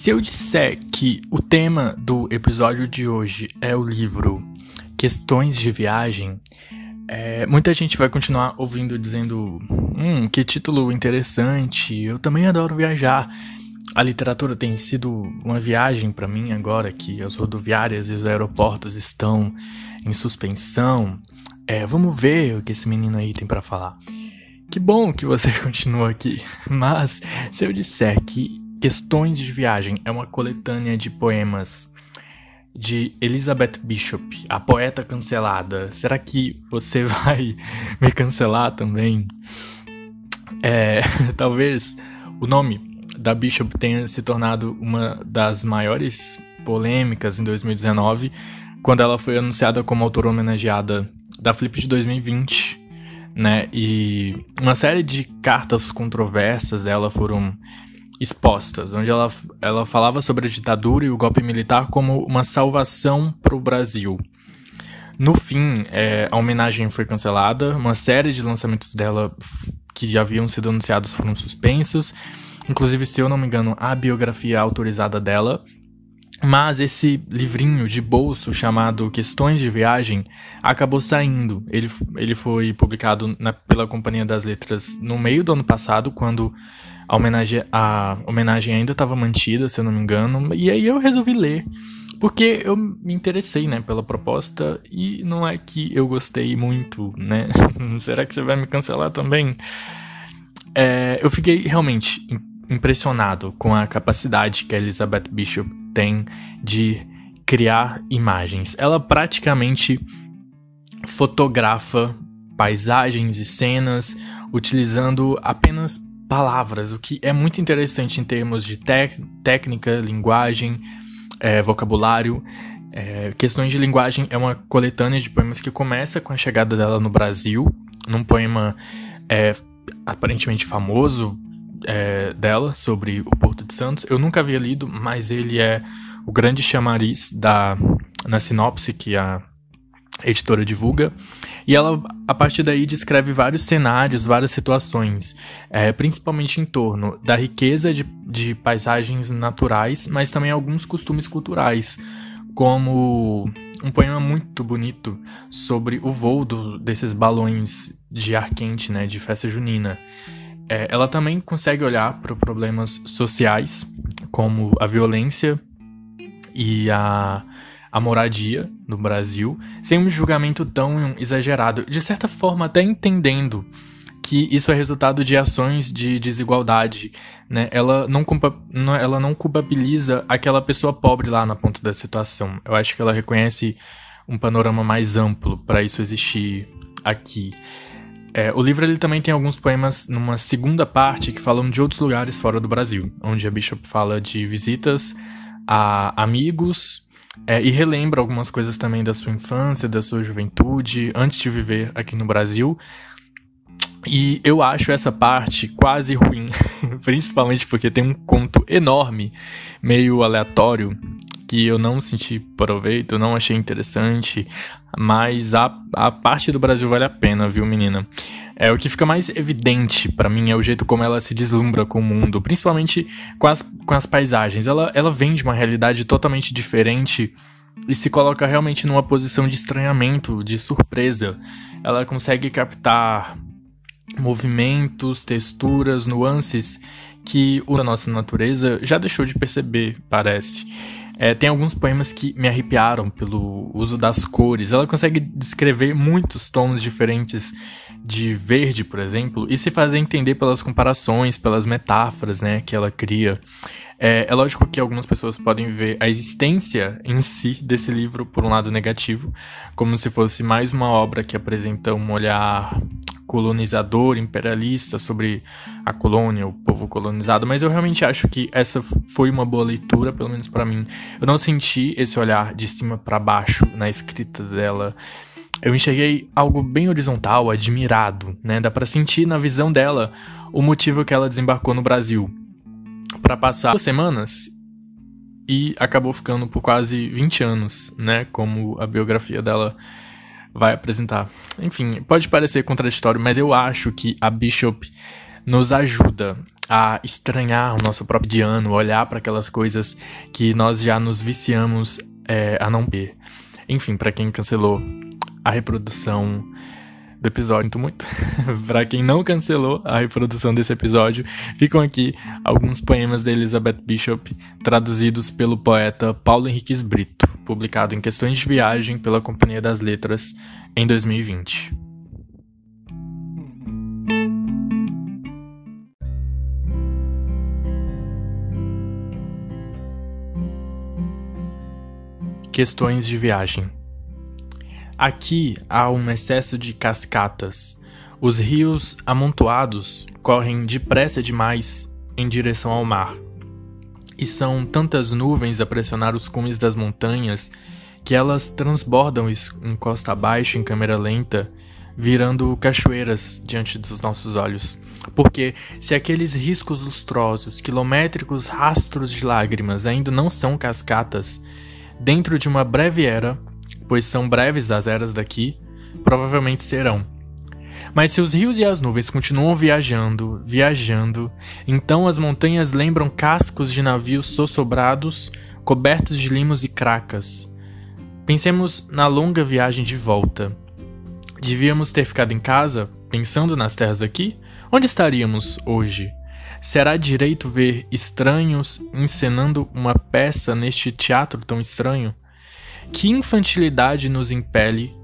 Se eu disser que o tema do episódio de hoje é o livro Questões de Viagem, é, muita gente vai continuar ouvindo dizendo: Hum, que título interessante, eu também adoro viajar. A literatura tem sido uma viagem para mim agora que as rodoviárias e os aeroportos estão em suspensão. É, vamos ver o que esse menino aí tem para falar. Que bom que você continua aqui, mas se eu disser que Questões de Viagem é uma coletânea de poemas de Elizabeth Bishop, a poeta cancelada. Será que você vai me cancelar também? É, talvez o nome da Bishop tenha se tornado uma das maiores polêmicas em 2019, quando ela foi anunciada como autora homenageada da Flip de 2020, né? E uma série de cartas controversas dela foram expostas, onde ela, ela falava sobre a ditadura e o golpe militar como uma salvação para o Brasil. No fim, é, a homenagem foi cancelada, uma série de lançamentos dela que já haviam sido anunciados foram suspensos, inclusive, se eu não me engano, a biografia autorizada dela. Mas esse livrinho de bolso chamado Questões de Viagem acabou saindo. Ele, ele foi publicado na, pela Companhia das Letras no meio do ano passado, quando a homenagem, a homenagem ainda estava mantida, se eu não me engano. E aí eu resolvi ler. Porque eu me interessei, né, pela proposta e não é que eu gostei muito, né? Será que você vai me cancelar também? É, eu fiquei realmente impressionado com a capacidade que a Elizabeth Bishop tem de criar imagens. Ela praticamente fotografa paisagens e cenas utilizando apenas palavras, o que é muito interessante em termos de técnica, linguagem, é, vocabulário. É, Questões de Linguagem é uma coletânea de poemas que começa com a chegada dela no Brasil, num poema é, aparentemente famoso é, dela sobre o Porto de Santos. Eu nunca havia lido, mas ele é o grande chamariz da, na sinopse que a editora divulga. E ela, a partir daí, descreve vários cenários, várias situações, é, principalmente em torno da riqueza de, de paisagens naturais, mas também alguns costumes culturais, como um poema muito bonito sobre o voo do, desses balões de ar quente, né, de festa junina. É, ela também consegue olhar para problemas sociais, como a violência e a a moradia no Brasil, sem um julgamento tão exagerado, de certa forma até entendendo que isso é resultado de ações de desigualdade, né? Ela não, ela não culpabiliza aquela pessoa pobre lá na ponta da situação. Eu acho que ela reconhece um panorama mais amplo para isso existir aqui. É, o livro ele também tem alguns poemas numa segunda parte que falam de outros lugares fora do Brasil, onde a Bishop fala de visitas a amigos, é, e relembra algumas coisas também da sua infância, da sua juventude, antes de viver aqui no Brasil. E eu acho essa parte quase ruim, principalmente porque tem um conto enorme, meio aleatório, que eu não senti proveito, não achei interessante, mas a, a parte do Brasil vale a pena, viu, menina? É o que fica mais evidente para mim é o jeito como ela se deslumbra com o mundo, principalmente com as, com as paisagens. Ela, ela vem de uma realidade totalmente diferente e se coloca realmente numa posição de estranhamento, de surpresa. Ela consegue captar movimentos, texturas, nuances que a nossa natureza já deixou de perceber, parece. É, tem alguns poemas que me arrepiaram pelo uso das cores. Ela consegue descrever muitos tons diferentes de verde, por exemplo, e se fazer entender pelas comparações, pelas metáforas, né, que ela cria. É, é lógico que algumas pessoas podem ver a existência em si desse livro por um lado negativo, como se fosse mais uma obra que apresenta um olhar colonizador, imperialista sobre a colônia, o povo colonizado, mas eu realmente acho que essa foi uma boa leitura, pelo menos para mim. Eu não senti esse olhar de cima para baixo na escrita dela. Eu enxerguei algo bem horizontal, admirado, né? Dá para sentir na visão dela o motivo que ela desembarcou no Brasil para passar duas semanas e acabou ficando por quase 20 anos, né? Como a biografia dela vai apresentar. Enfim, pode parecer contraditório, mas eu acho que a Bishop nos ajuda a estranhar o nosso próprio diano, olhar para aquelas coisas que nós já nos viciamos é, a não ver. Enfim, para quem cancelou a reprodução do episódio, sinto muito. para quem não cancelou a reprodução desse episódio, ficam aqui alguns poemas da Elizabeth Bishop, traduzidos pelo poeta Paulo Henriques Brito, publicado em Questões de Viagem pela Companhia das Letras em 2020. Questões de viagem. Aqui há um excesso de cascatas. Os rios amontoados correm depressa demais em direção ao mar. E são tantas nuvens a pressionar os cumes das montanhas que elas transbordam em costa abaixo em câmera lenta, virando cachoeiras diante dos nossos olhos. Porque se aqueles riscos lustrosos, quilométricos rastros de lágrimas ainda não são cascatas, dentro de uma breve era, pois são breves as eras daqui, provavelmente serão. Mas se os rios e as nuvens continuam viajando, viajando, então as montanhas lembram cascos de navios sossobrados, cobertos de limos e cracas. Pensemos na longa viagem de volta. Devíamos ter ficado em casa, pensando nas terras daqui? Onde estaríamos hoje? Será direito ver estranhos encenando uma peça neste teatro tão estranho? Que infantilidade nos impele,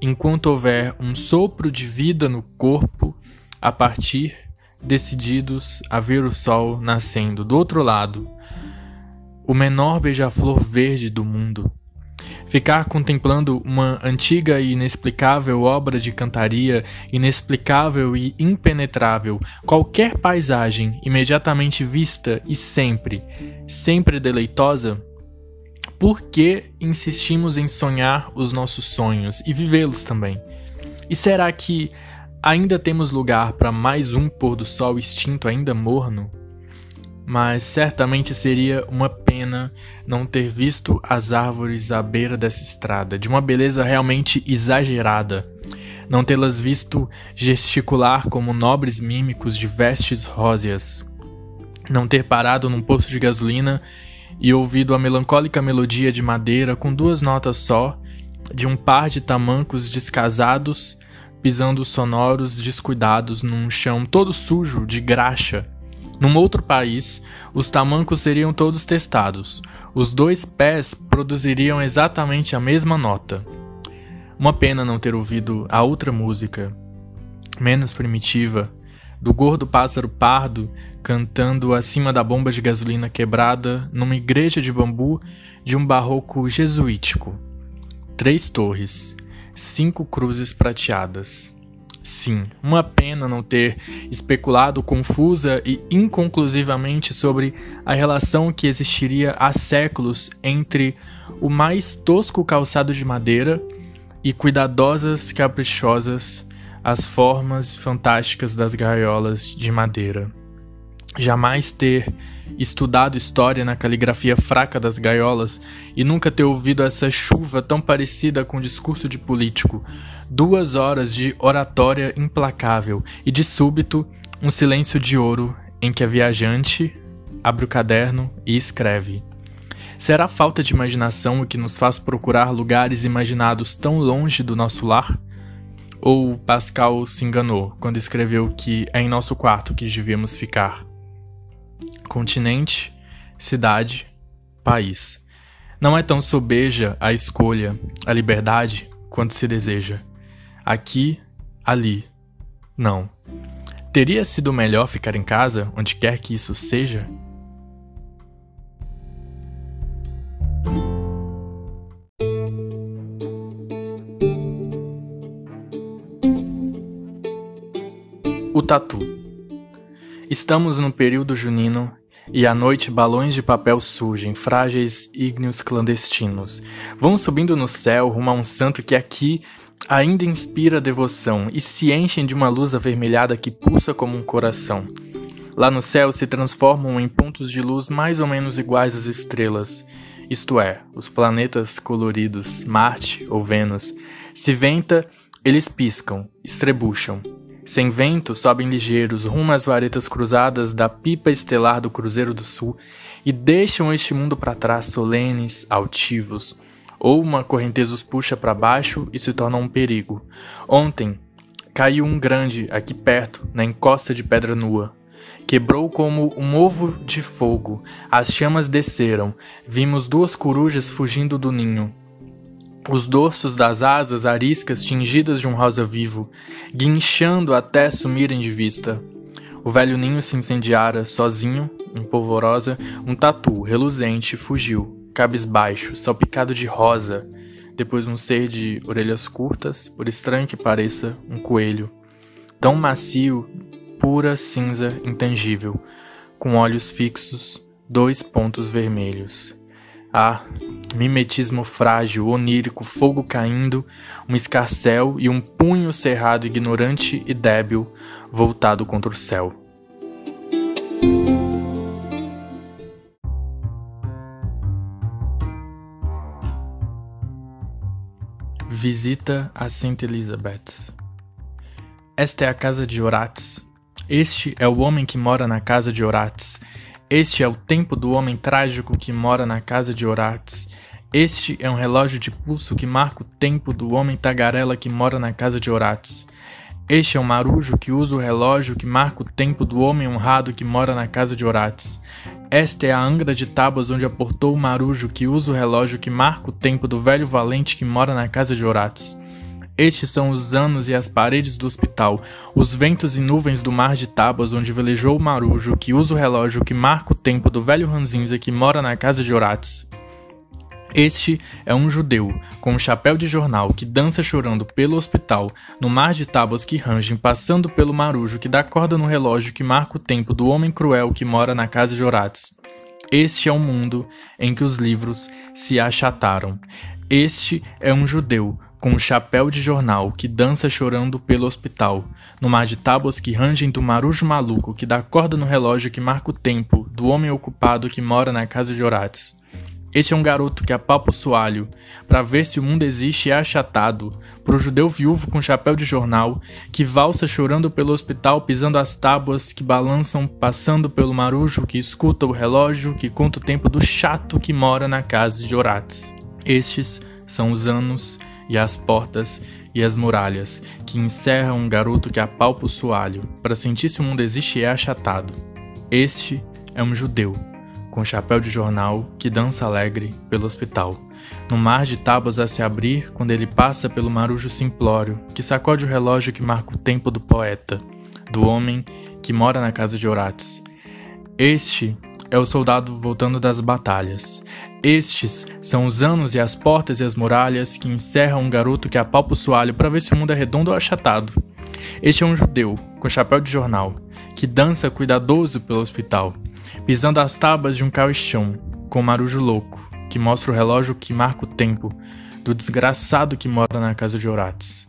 enquanto houver um sopro de vida no corpo, a partir, decididos a ver o sol nascendo do outro lado, o menor beija-flor verde do mundo. Ficar contemplando uma antiga e inexplicável obra de cantaria, inexplicável e impenetrável, qualquer paisagem imediatamente vista e sempre, sempre deleitosa? Por que insistimos em sonhar os nossos sonhos e vivê-los também? E será que ainda temos lugar para mais um pôr do sol extinto ainda morno? mas certamente seria uma pena não ter visto as árvores à beira dessa estrada, de uma beleza realmente exagerada, não tê-las visto gesticular como nobres mímicos de vestes róseas, não ter parado num posto de gasolina e ouvido a melancólica melodia de madeira com duas notas só, de um par de tamancos descasados pisando sonoros descuidados num chão todo sujo de graxa num outro país, os tamancos seriam todos testados. Os dois pés produziriam exatamente a mesma nota. Uma pena não ter ouvido a outra música, menos primitiva, do gordo pássaro pardo cantando acima da bomba de gasolina quebrada numa igreja de bambu de um barroco jesuítico. Três torres, cinco cruzes prateadas. Sim, uma pena não ter especulado confusa e inconclusivamente sobre a relação que existiria há séculos entre o mais tosco calçado de madeira e cuidadosas, caprichosas as formas fantásticas das gaiolas de madeira. Jamais ter estudado história na caligrafia fraca das gaiolas e nunca ter ouvido essa chuva tão parecida com discurso de político. Duas horas de oratória implacável e de súbito um silêncio de ouro em que a viajante abre o caderno e escreve. Será falta de imaginação o que nos faz procurar lugares imaginados tão longe do nosso lar? Ou Pascal se enganou quando escreveu que é em nosso quarto que devíamos ficar? Continente, cidade, país. Não é tão sobeja a escolha, a liberdade, quanto se deseja. Aqui, ali. Não. Teria sido melhor ficar em casa, onde quer que isso seja? O tatu. Estamos no período junino e à noite balões de papel surgem, frágeis ígneos clandestinos. Vão subindo no céu rumo a um santo que aqui ainda inspira devoção e se enchem de uma luz avermelhada que pulsa como um coração. Lá no céu se transformam em pontos de luz mais ou menos iguais às estrelas, isto é, os planetas coloridos, Marte ou Vênus. Se venta, eles piscam, estrebucham, Sem vento, sobem ligeiros rumo às varetas cruzadas da pipa estelar do Cruzeiro do Sul e deixam este mundo para trás solenes, altivos. Ou uma correnteza os puxa para baixo e se torna um perigo. Ontem, caiu um grande aqui perto, na encosta de pedra nua. Quebrou como um ovo de fogo. As chamas desceram. Vimos duas corujas fugindo do ninho. Os dorsos das asas ariscas tingidas de um rosa vivo, guinchando até sumirem de vista. O velho ninho se incendiara, sozinho, em polvorosa, um tatu reluzente fugiu, cabisbaixo, salpicado de rosa, depois um ser de orelhas curtas, por estranho que pareça, um coelho, tão macio, pura cinza intangível, com olhos fixos, dois pontos vermelhos. Ah, mimetismo frágil, onírico, fogo caindo, um escarcel e um punho cerrado ignorante e débil, voltado contra o céu. Visita a Saint Elizabeth. Esta é a casa de Horates, este é o homem que mora na casa de Orates. Este é o tempo do homem trágico que mora na casa de Orates. Este é um relógio de pulso que marca o tempo do homem tagarela que mora na casa de Orates. Este é um marujo que usa o relógio que marca o tempo do homem honrado que mora na casa de Orates. Esta é a angra de tábuas onde aportou o marujo que usa o relógio que marca o tempo do velho valente que mora na casa de Orates. Estes são os anos e as paredes do hospital, os ventos e nuvens do mar de tábuas onde velejou o marujo que usa o relógio que marca o tempo do velho ranzinza que mora na casa de Orates. Este é um judeu, com um chapéu de jornal, que dança chorando pelo hospital, no mar de tábuas que rangem, passando pelo marujo que dá corda no relógio que marca o tempo do homem cruel que mora na casa de Orates. Este é o mundo em que os livros se achataram. Este é um judeu, com um chapéu de jornal que dança chorando pelo hospital, no mar de tábuas que rangem do marujo maluco que dá corda no relógio que marca o tempo do homem ocupado que mora na casa de Orates. Este é um garoto que apalpa o soalho, para ver se o mundo existe e é achatado, pro judeu viúvo com chapéu de jornal, que valsa chorando pelo hospital pisando as tábuas que balançam passando pelo marujo que escuta o relógio que conta o tempo do chato que mora na casa de Orates. Estes são os anos e as portas e as muralhas, que encerram um garoto que apalpa o soalho, para sentir se o mundo existe e é achatado. Este é um judeu, com chapéu de jornal, que dança alegre pelo hospital, no mar de tábuas a se abrir quando ele passa pelo marujo simplório, que sacode o relógio que marca o tempo do poeta, do homem que mora na casa de Orates. Este é o soldado voltando das batalhas. Estes são os anos e as portas e as muralhas que encerram um garoto que apalpa o soalho para ver se o mundo é redondo ou achatado. Este é um judeu, com chapéu de jornal, que dança cuidadoso pelo hospital, pisando as tábuas de um caixão, com um marujo louco, que mostra o relógio que marca o tempo do desgraçado que mora na casa de Orates.